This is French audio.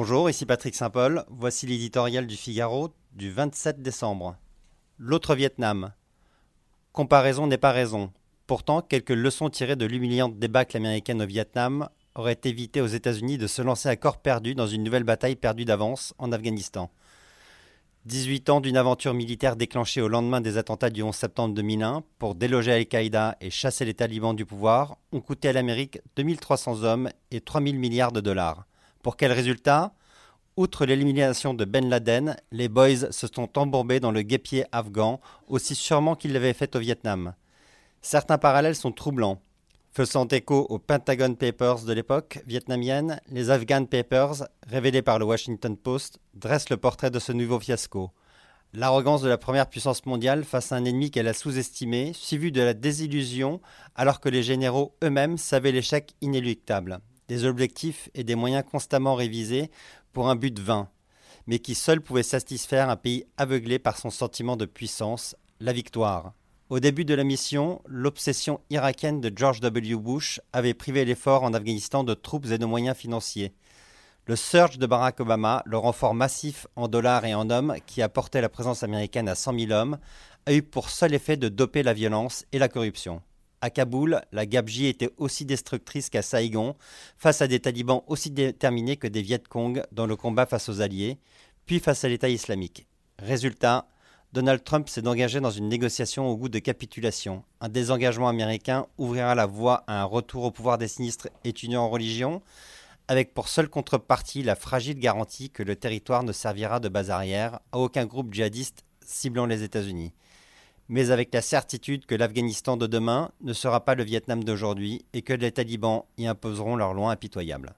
Bonjour, ici Patrick Saint-Paul. Voici l'éditorial du Figaro du 27 décembre. L'autre Vietnam. Comparaison n'est pas raison. Pourtant, quelques leçons tirées de l'humiliante débâcle américaine au Vietnam auraient évité aux États-Unis de se lancer à corps perdu dans une nouvelle bataille perdue d'avance en Afghanistan. 18 ans d'une aventure militaire déclenchée au lendemain des attentats du 11 septembre 2001 pour déloger Al-Qaïda et chasser les talibans du pouvoir ont coûté à l'Amérique 2300 hommes et 3000 milliards de dollars. Pour quel résultat? Outre l'élimination de Ben Laden, les Boys se sont embourbés dans le guépier afghan aussi sûrement qu'ils l'avaient fait au Vietnam. Certains parallèles sont troublants. Faisant écho aux Pentagon Papers de l'époque vietnamienne, les Afghan Papers, révélés par le Washington Post, dressent le portrait de ce nouveau fiasco. L'arrogance de la première puissance mondiale face à un ennemi qu'elle a sous-estimé, suivi de la désillusion alors que les généraux eux-mêmes savaient l'échec inéluctable des objectifs et des moyens constamment révisés pour un but vain, mais qui seul pouvait satisfaire un pays aveuglé par son sentiment de puissance, la victoire. Au début de la mission, l'obsession irakienne de George W. Bush avait privé l'effort en Afghanistan de troupes et de moyens financiers. Le surge de Barack Obama, le renfort massif en dollars et en hommes qui a porté la présence américaine à 100 000 hommes, a eu pour seul effet de doper la violence et la corruption. À Kaboul, la Gabji était aussi destructrice qu'à Saïgon, face à des talibans aussi déterminés que des Viet Cong dans le combat face aux Alliés, puis face à l'État islamique. Résultat, Donald Trump s'est engagé dans une négociation au goût de capitulation. Un désengagement américain ouvrira la voie à un retour au pouvoir des sinistres étudiants en religion, avec pour seule contrepartie la fragile garantie que le territoire ne servira de base arrière à aucun groupe djihadiste ciblant les États-Unis mais avec la certitude que l'Afghanistan de demain ne sera pas le Vietnam d'aujourd'hui et que les talibans y imposeront leur loi impitoyable.